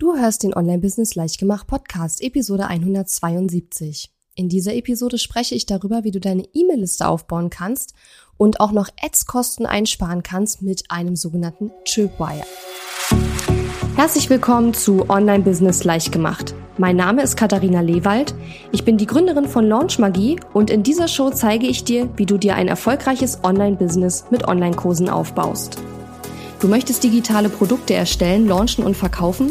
Du hörst den Online-Business Leichtgemacht Podcast, Episode 172. In dieser Episode spreche ich darüber, wie du deine E-Mail-Liste aufbauen kannst und auch noch Ads-Kosten einsparen kannst mit einem sogenannten Tripwire. Herzlich willkommen zu Online-Business Leichtgemacht. Mein Name ist Katharina Lewald. Ich bin die Gründerin von Launch Magie und in dieser Show zeige ich dir, wie du dir ein erfolgreiches Online-Business mit Online-Kursen aufbaust. Du möchtest digitale Produkte erstellen, launchen und verkaufen?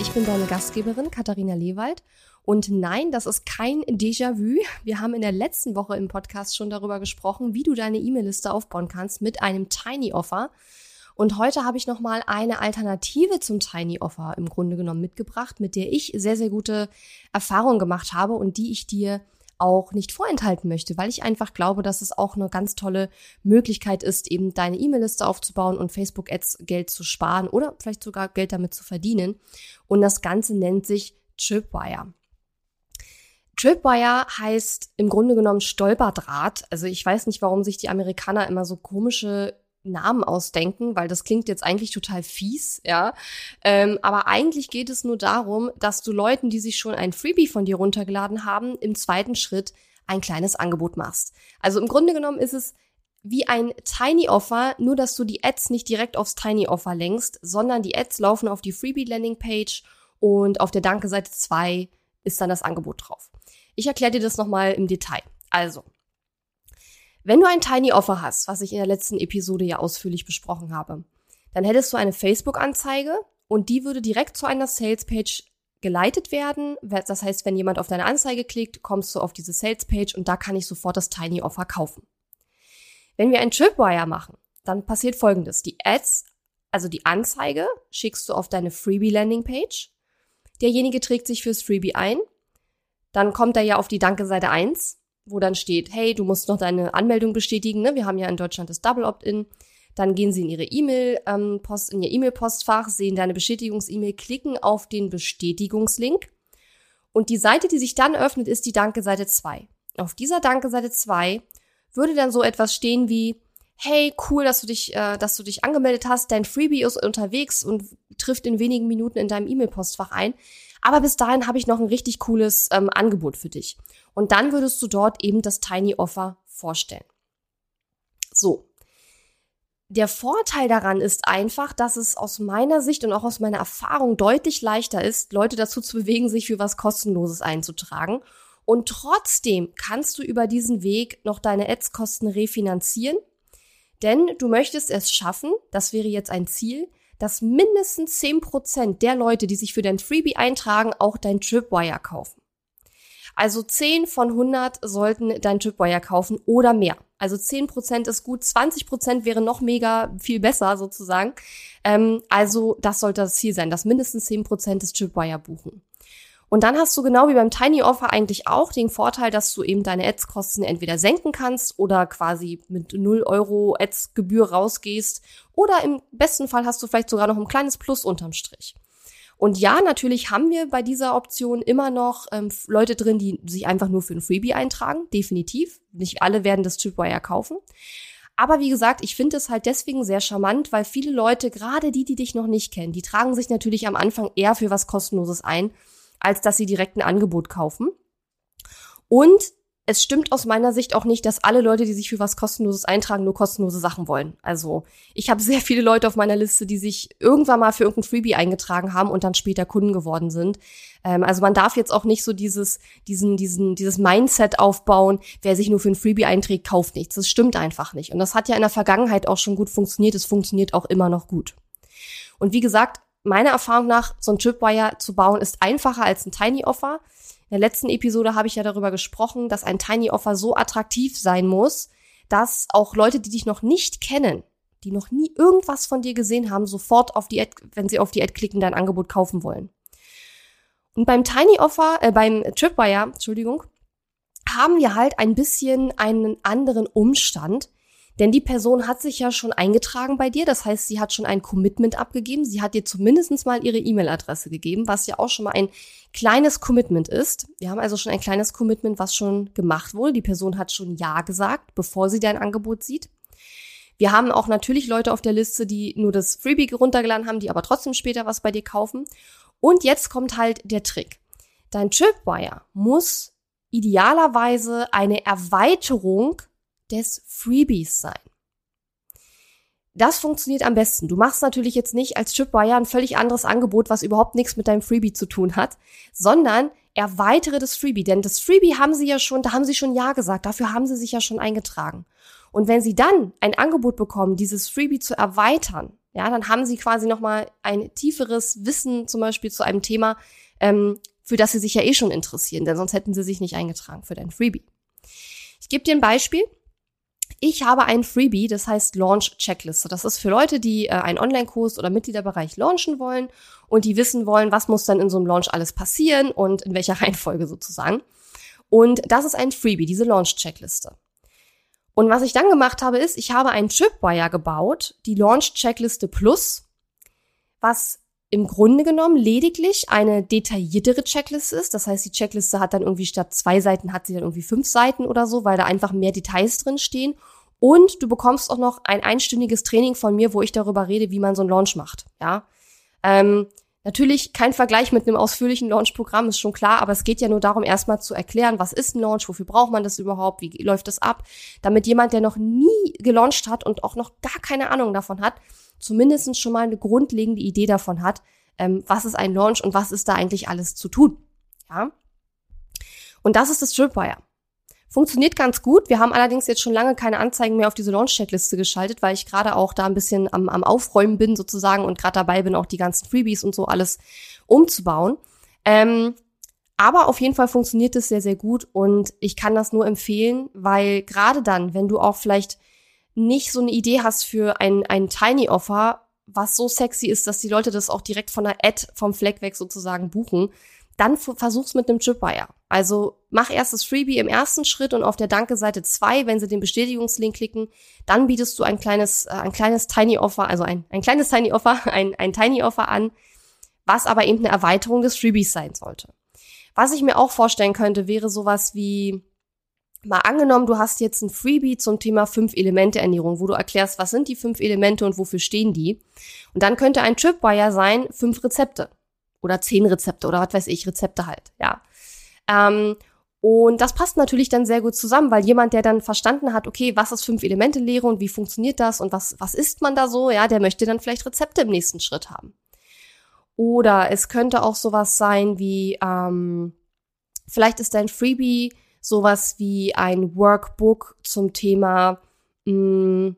Ich bin deine Gastgeberin Katharina Lewald und nein, das ist kein Déjà-vu. Wir haben in der letzten Woche im Podcast schon darüber gesprochen, wie du deine E-Mail-Liste aufbauen kannst mit einem Tiny Offer. Und heute habe ich nochmal eine Alternative zum Tiny Offer im Grunde genommen mitgebracht, mit der ich sehr, sehr gute Erfahrungen gemacht habe und die ich dir auch nicht vorenthalten möchte, weil ich einfach glaube, dass es auch eine ganz tolle Möglichkeit ist, eben deine E-Mail-Liste aufzubauen und Facebook-Ads Geld zu sparen oder vielleicht sogar Geld damit zu verdienen. Und das Ganze nennt sich Tripwire. Tripwire heißt im Grunde genommen Stolperdraht. Also ich weiß nicht, warum sich die Amerikaner immer so komische Namen ausdenken, weil das klingt jetzt eigentlich total fies, ja. Ähm, aber eigentlich geht es nur darum, dass du Leuten, die sich schon ein Freebie von dir runtergeladen haben, im zweiten Schritt ein kleines Angebot machst. Also im Grunde genommen ist es wie ein Tiny Offer, nur dass du die Ads nicht direkt aufs Tiny Offer lenkst, sondern die Ads laufen auf die Freebie Landing Page und auf der Danke-Seite 2 ist dann das Angebot drauf. Ich erkläre dir das nochmal im Detail. Also, wenn du ein Tiny Offer hast, was ich in der letzten Episode ja ausführlich besprochen habe, dann hättest du eine Facebook-Anzeige und die würde direkt zu einer Sales-Page geleitet werden. Das heißt, wenn jemand auf deine Anzeige klickt, kommst du auf diese Sales-Page und da kann ich sofort das Tiny Offer kaufen. Wenn wir ein Tripwire machen, dann passiert folgendes. Die Ads, also die Anzeige, schickst du auf deine Freebie-Landing-Page. Derjenige trägt sich fürs Freebie ein. Dann kommt er ja auf die Danke-Seite 1 wo dann steht, hey, du musst noch deine Anmeldung bestätigen. Ne? Wir haben ja in Deutschland das Double Opt-in. Dann gehen sie in ihre E-Mail, ähm, in ihr E-Mail-Postfach, sehen deine Bestätigungs-E-Mail, klicken auf den Bestätigungslink. Und die Seite, die sich dann öffnet, ist die Danke-Seite 2. Auf dieser Danke-Seite 2 würde dann so etwas stehen wie, hey, cool, dass du dich, äh, dass du dich angemeldet hast, dein Freebie ist unterwegs und trifft in wenigen Minuten in deinem E-Mail-Postfach ein. Aber bis dahin habe ich noch ein richtig cooles ähm, Angebot für dich. Und dann würdest du dort eben das Tiny Offer vorstellen. So. Der Vorteil daran ist einfach, dass es aus meiner Sicht und auch aus meiner Erfahrung deutlich leichter ist, Leute dazu zu bewegen, sich für was Kostenloses einzutragen. Und trotzdem kannst du über diesen Weg noch deine Ads-Kosten refinanzieren, denn du möchtest es schaffen, das wäre jetzt ein Ziel, dass mindestens 10% der Leute, die sich für dein Freebie eintragen, auch dein Tripwire kaufen. Also 10 von 100 sollten dein Tripwire kaufen oder mehr. Also 10% ist gut, 20% wäre noch mega viel besser sozusagen. Ähm, also das sollte das Ziel sein, dass mindestens 10% des Tripwire buchen. Und dann hast du genau wie beim Tiny Offer eigentlich auch den Vorteil, dass du eben deine Ads-Kosten entweder senken kannst oder quasi mit 0 Euro Ads-Gebühr rausgehst. Oder im besten Fall hast du vielleicht sogar noch ein kleines Plus unterm Strich. Und ja, natürlich haben wir bei dieser Option immer noch ähm, Leute drin, die sich einfach nur für ein Freebie eintragen. Definitiv. Nicht alle werden das Tripwire kaufen. Aber wie gesagt, ich finde es halt deswegen sehr charmant, weil viele Leute, gerade die, die dich noch nicht kennen, die tragen sich natürlich am Anfang eher für was Kostenloses ein als dass sie direkt ein Angebot kaufen. Und es stimmt aus meiner Sicht auch nicht, dass alle Leute, die sich für was kostenloses eintragen, nur kostenlose Sachen wollen. Also ich habe sehr viele Leute auf meiner Liste, die sich irgendwann mal für irgendein Freebie eingetragen haben und dann später Kunden geworden sind. Ähm, also man darf jetzt auch nicht so dieses, diesen, diesen, dieses Mindset aufbauen, wer sich nur für ein Freebie einträgt, kauft nichts. Das stimmt einfach nicht. Und das hat ja in der Vergangenheit auch schon gut funktioniert. Es funktioniert auch immer noch gut. Und wie gesagt, meiner Erfahrung nach, so ein Tripwire zu bauen, ist einfacher als ein Tiny Offer. In der letzten Episode habe ich ja darüber gesprochen, dass ein Tiny Offer so attraktiv sein muss, dass auch Leute, die dich noch nicht kennen, die noch nie irgendwas von dir gesehen haben, sofort auf die Ad, wenn sie auf die Ad klicken, dein Angebot kaufen wollen. Und beim Tiny Offer, äh, beim Tripwire, Entschuldigung, haben wir halt ein bisschen einen anderen Umstand, denn die Person hat sich ja schon eingetragen bei dir. Das heißt, sie hat schon ein Commitment abgegeben. Sie hat dir zumindest mal ihre E-Mail-Adresse gegeben, was ja auch schon mal ein kleines Commitment ist. Wir haben also schon ein kleines Commitment, was schon gemacht wurde. Die Person hat schon Ja gesagt, bevor sie dein Angebot sieht. Wir haben auch natürlich Leute auf der Liste, die nur das Freebie runtergeladen haben, die aber trotzdem später was bei dir kaufen. Und jetzt kommt halt der Trick. Dein Tripwire muss idealerweise eine Erweiterung des Freebies sein. Das funktioniert am besten. Du machst natürlich jetzt nicht als Tripwire ein völlig anderes Angebot, was überhaupt nichts mit deinem Freebie zu tun hat, sondern erweitere das Freebie. Denn das Freebie haben sie ja schon, da haben sie schon Ja gesagt. Dafür haben sie sich ja schon eingetragen. Und wenn sie dann ein Angebot bekommen, dieses Freebie zu erweitern, ja, dann haben sie quasi nochmal ein tieferes Wissen zum Beispiel zu einem Thema, ähm, für das sie sich ja eh schon interessieren, denn sonst hätten sie sich nicht eingetragen für dein Freebie. Ich gebe dir ein Beispiel. Ich habe ein Freebie, das heißt Launch Checkliste. Das ist für Leute, die äh, einen Online-Kurs oder Mitgliederbereich launchen wollen und die wissen wollen, was muss dann in so einem Launch alles passieren und in welcher Reihenfolge sozusagen. Und das ist ein Freebie, diese Launch Checkliste. Und was ich dann gemacht habe, ist, ich habe einen Tripwire gebaut, die Launch Checkliste Plus, was im Grunde genommen lediglich eine detailliertere Checkliste ist. Das heißt, die Checkliste hat dann irgendwie statt zwei Seiten hat sie dann irgendwie fünf Seiten oder so, weil da einfach mehr Details drin stehen. Und du bekommst auch noch ein einstündiges Training von mir, wo ich darüber rede, wie man so einen Launch macht. Ja, ähm, Natürlich kein Vergleich mit einem ausführlichen Launch-Programm, ist schon klar, aber es geht ja nur darum, erstmal zu erklären, was ist ein Launch, wofür braucht man das überhaupt, wie läuft das ab, damit jemand, der noch nie gelauncht hat und auch noch gar keine Ahnung davon hat, zumindest schon mal eine grundlegende Idee davon hat, ähm, was ist ein Launch und was ist da eigentlich alles zu tun. Ja. Und das ist das Tripwire. Funktioniert ganz gut. Wir haben allerdings jetzt schon lange keine Anzeigen mehr auf diese Launch-Checkliste geschaltet, weil ich gerade auch da ein bisschen am, am Aufräumen bin sozusagen und gerade dabei bin, auch die ganzen Freebies und so alles umzubauen. Ähm, aber auf jeden Fall funktioniert es sehr, sehr gut und ich kann das nur empfehlen, weil gerade dann, wenn du auch vielleicht nicht so eine Idee hast für ein, ein Tiny Offer, was so sexy ist, dass die Leute das auch direkt von der Ad vom Fleck weg sozusagen buchen, dann versuch's mit einem Tripwire. Also mach erst das Freebie im ersten Schritt und auf der Danke-Seite zwei, wenn sie den Bestätigungslink klicken, dann bietest du ein kleines, äh, ein kleines Tiny Offer, also ein, ein kleines Tiny Offer, ein, ein Tiny Offer an, was aber eben eine Erweiterung des Freebies sein sollte. Was ich mir auch vorstellen könnte, wäre sowas wie, mal angenommen, du hast jetzt ein Freebie zum Thema fünf Elemente Ernährung, wo du erklärst, was sind die fünf Elemente und wofür stehen die. Und dann könnte ein Tripwire sein, fünf Rezepte oder zehn Rezepte oder was weiß ich, Rezepte halt, ja. Ähm, und das passt natürlich dann sehr gut zusammen, weil jemand, der dann verstanden hat, okay, was ist fünf Elemente Lehre und wie funktioniert das und was, was isst man da so, ja, der möchte dann vielleicht Rezepte im nächsten Schritt haben. Oder es könnte auch sowas sein wie, ähm, vielleicht ist dein Freebie sowas wie ein Workbook zum Thema, mh, hm,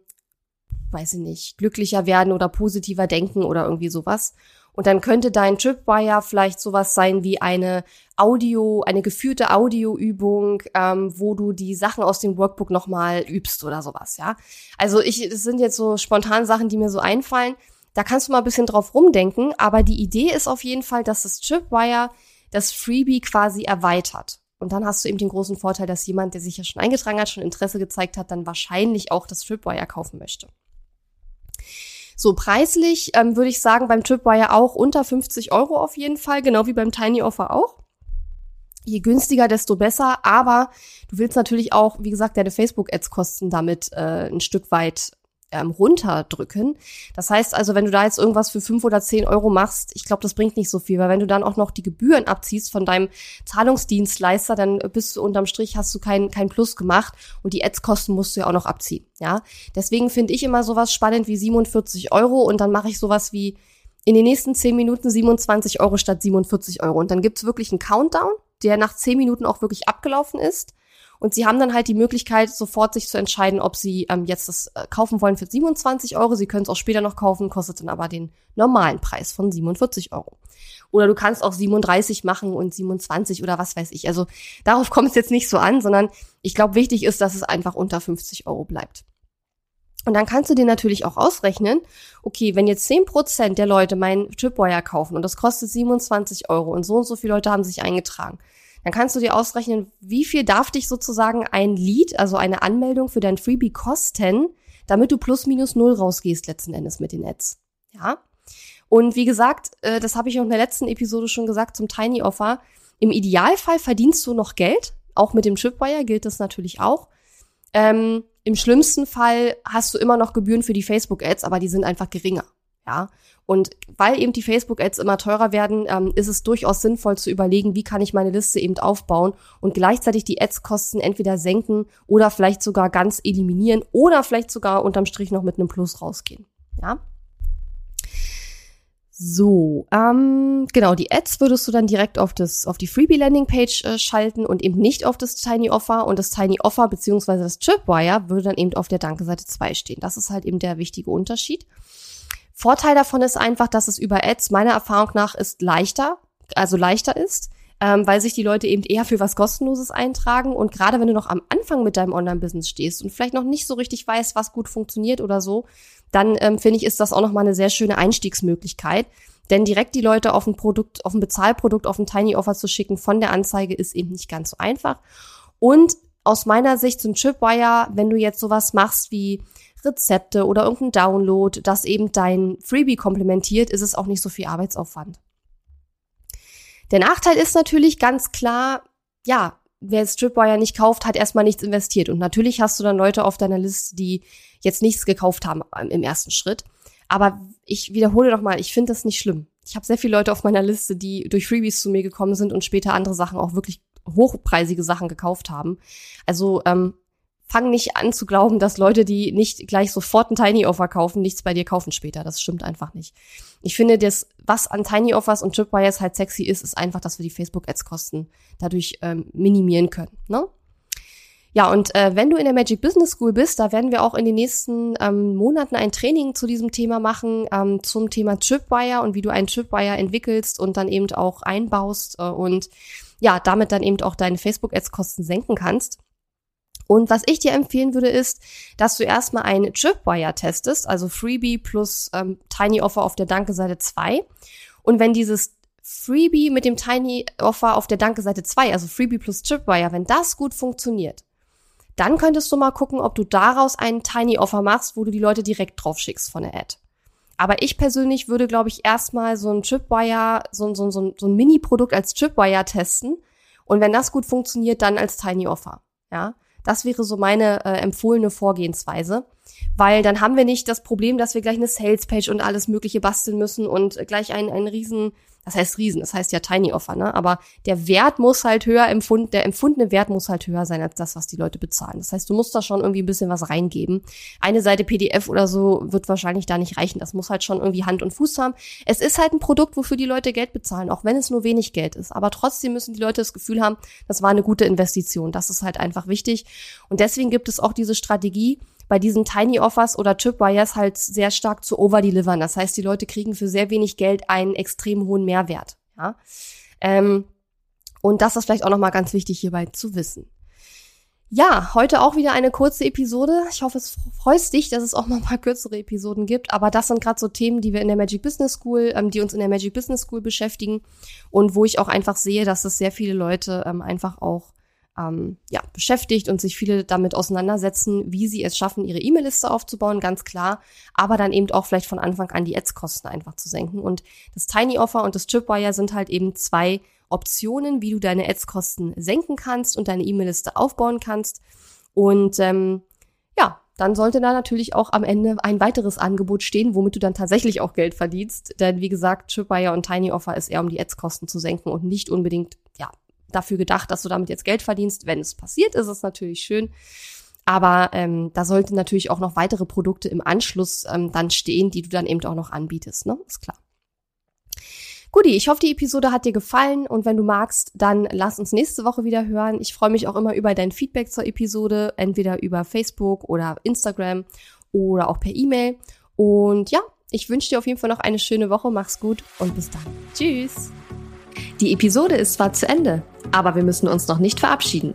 weiß ich nicht, glücklicher werden oder positiver denken oder irgendwie sowas. Und dann könnte dein Tripwire vielleicht sowas sein wie eine Audio, eine geführte Audioübung, ähm, wo du die Sachen aus dem Workbook nochmal übst oder sowas, ja. Also ich, das sind jetzt so spontan Sachen, die mir so einfallen. Da kannst du mal ein bisschen drauf rumdenken, aber die Idee ist auf jeden Fall, dass das Tripwire das Freebie quasi erweitert. Und dann hast du eben den großen Vorteil, dass jemand, der sich ja schon eingetragen hat, schon Interesse gezeigt hat, dann wahrscheinlich auch das Tripwire kaufen möchte. So preislich ähm, würde ich sagen, beim Tripwire auch unter 50 Euro auf jeden Fall, genau wie beim Tiny Offer auch. Je günstiger, desto besser. Aber du willst natürlich auch, wie gesagt, deine Facebook-Ads-Kosten damit äh, ein Stück weit ähm, runterdrücken. Das heißt also, wenn du da jetzt irgendwas für fünf oder zehn Euro machst, ich glaube, das bringt nicht so viel, weil wenn du dann auch noch die Gebühren abziehst von deinem Zahlungsdienstleister, dann bist du unterm Strich, hast du kein, kein Plus gemacht und die Ads-Kosten musst du ja auch noch abziehen. Ja, deswegen finde ich immer sowas spannend wie 47 Euro und dann mache ich sowas wie in den nächsten zehn Minuten 27 Euro statt 47 Euro. Und dann gibt's wirklich einen Countdown, der nach zehn Minuten auch wirklich abgelaufen ist. Und sie haben dann halt die Möglichkeit, sofort sich zu entscheiden, ob sie ähm, jetzt das äh, kaufen wollen für 27 Euro. Sie können es auch später noch kaufen, kostet dann aber den normalen Preis von 47 Euro. Oder du kannst auch 37 machen und 27 oder was weiß ich. Also darauf kommt es jetzt nicht so an, sondern ich glaube, wichtig ist, dass es einfach unter 50 Euro bleibt. Und dann kannst du dir natürlich auch ausrechnen, okay, wenn jetzt zehn Prozent der Leute meinen Tripwire kaufen und das kostet 27 Euro und so und so viele Leute haben sich eingetragen, dann kannst du dir ausrechnen, wie viel darf dich sozusagen ein Lead, also eine Anmeldung für dein Freebie kosten, damit du plus minus null rausgehst letzten Endes mit den Ads. Ja. Und wie gesagt, äh, das habe ich auch in der letzten Episode schon gesagt zum Tiny Offer. Im Idealfall verdienst du noch Geld. Auch mit dem Tripwire gilt das natürlich auch. Ähm, Im schlimmsten Fall hast du immer noch Gebühren für die Facebook-Ads, aber die sind einfach geringer. Ja. Und weil eben die Facebook-Ads immer teurer werden, ähm, ist es durchaus sinnvoll zu überlegen, wie kann ich meine Liste eben aufbauen und gleichzeitig die Ads-Kosten entweder senken oder vielleicht sogar ganz eliminieren oder vielleicht sogar unterm Strich noch mit einem Plus rausgehen. Ja. So, ähm, genau, die Ads würdest du dann direkt auf das, auf die Freebie Landing Page äh, schalten und eben nicht auf das Tiny Offer und das Tiny Offer beziehungsweise das Tripwire würde dann eben auf der Danke-Seite 2 stehen. Das ist halt eben der wichtige Unterschied. Vorteil davon ist einfach, dass es über Ads meiner Erfahrung nach ist leichter, also leichter ist, ähm, weil sich die Leute eben eher für was Kostenloses eintragen. Und gerade wenn du noch am Anfang mit deinem Online-Business stehst und vielleicht noch nicht so richtig weißt, was gut funktioniert oder so, dann ähm, finde ich, ist das auch nochmal eine sehr schöne Einstiegsmöglichkeit. Denn direkt die Leute auf ein Produkt, auf ein Bezahlprodukt, auf ein Tiny Offer zu schicken von der Anzeige ist eben nicht ganz so einfach. Und aus meiner Sicht zum Tripwire, wenn du jetzt sowas machst wie Rezepte oder irgendein Download, das eben dein Freebie komplementiert, ist es auch nicht so viel Arbeitsaufwand. Der Nachteil ist natürlich ganz klar, ja, wer Stripwire nicht kauft, hat erstmal nichts investiert. Und natürlich hast du dann Leute auf deiner Liste, die jetzt nichts gekauft haben im ersten Schritt. Aber ich wiederhole noch mal, ich finde das nicht schlimm. Ich habe sehr viele Leute auf meiner Liste, die durch Freebies zu mir gekommen sind und später andere Sachen auch wirklich hochpreisige Sachen gekauft haben. Also ähm, fang nicht an zu glauben, dass Leute, die nicht gleich sofort ein Tiny Offer kaufen, nichts bei dir kaufen später. Das stimmt einfach nicht. Ich finde, das, was an Tiny Offers und Tripwires halt sexy ist, ist einfach, dass wir die Facebook-Ads-Kosten dadurch ähm, minimieren können. Ne? Ja, und äh, wenn du in der Magic Business School bist, da werden wir auch in den nächsten ähm, Monaten ein Training zu diesem Thema machen, ähm, zum Thema Tripwire und wie du einen Tripwire entwickelst und dann eben auch einbaust äh, und ja, damit dann eben auch deine Facebook-Ads-Kosten senken kannst. Und was ich dir empfehlen würde, ist, dass du erstmal einen Tripwire testest, also Freebie plus ähm, Tiny Offer auf der Danke-Seite 2. Und wenn dieses Freebie mit dem Tiny Offer auf der Danke-Seite 2, also Freebie plus Tripwire, wenn das gut funktioniert, dann könntest du mal gucken, ob du daraus einen Tiny Offer machst, wo du die Leute direkt drauf schickst von der Ad. Aber ich persönlich würde, glaube ich, erstmal so ein Tripwire, so, so, so, so ein Mini-Produkt als Tripwire testen. Und wenn das gut funktioniert, dann als Tiny Offer. Ja. Das wäre so meine äh, empfohlene Vorgehensweise, weil dann haben wir nicht das Problem, dass wir gleich eine Salespage und alles Mögliche basteln müssen und gleich einen, einen riesen das heißt Riesen, das heißt ja Tiny Offer, ne? Aber der Wert muss halt höher empfunden, der empfundene Wert muss halt höher sein als das, was die Leute bezahlen. Das heißt, du musst da schon irgendwie ein bisschen was reingeben. Eine Seite PDF oder so wird wahrscheinlich da nicht reichen. Das muss halt schon irgendwie Hand und Fuß haben. Es ist halt ein Produkt, wofür die Leute Geld bezahlen, auch wenn es nur wenig Geld ist. Aber trotzdem müssen die Leute das Gefühl haben, das war eine gute Investition. Das ist halt einfach wichtig. Und deswegen gibt es auch diese Strategie, bei diesen Tiny Offers oder Tripwires halt sehr stark zu overdelivern. Das heißt, die Leute kriegen für sehr wenig Geld einen extrem hohen Mehrwert. Ja? Ähm, und das ist vielleicht auch nochmal ganz wichtig hierbei zu wissen. Ja, heute auch wieder eine kurze Episode. Ich hoffe, es freust dich, dass es auch mal ein paar kürzere Episoden gibt. Aber das sind gerade so Themen, die wir in der Magic Business School, ähm, die uns in der Magic Business School beschäftigen und wo ich auch einfach sehe, dass es sehr viele Leute ähm, einfach auch ähm, ja, beschäftigt und sich viele damit auseinandersetzen, wie sie es schaffen, ihre E-Mail-Liste aufzubauen, ganz klar, aber dann eben auch vielleicht von Anfang an die Ads-Kosten einfach zu senken. Und das Tiny Offer und das Tripwire sind halt eben zwei Optionen, wie du deine Ads-Kosten senken kannst und deine E-Mail-Liste aufbauen kannst. Und ähm, ja, dann sollte da natürlich auch am Ende ein weiteres Angebot stehen, womit du dann tatsächlich auch Geld verdienst. Denn wie gesagt, Tripwire und Tiny Offer ist eher um die Ads-Kosten zu senken und nicht unbedingt, dafür gedacht, dass du damit jetzt Geld verdienst. Wenn es passiert, ist es natürlich schön. Aber ähm, da sollten natürlich auch noch weitere Produkte im Anschluss ähm, dann stehen, die du dann eben auch noch anbietest, ne? Ist klar. Guti, ich hoffe, die Episode hat dir gefallen und wenn du magst, dann lass uns nächste Woche wieder hören. Ich freue mich auch immer über dein Feedback zur Episode, entweder über Facebook oder Instagram oder auch per E-Mail. Und ja, ich wünsche dir auf jeden Fall noch eine schöne Woche. Mach's gut und bis dann. Tschüss. Die Episode ist zwar zu Ende, aber wir müssen uns noch nicht verabschieden.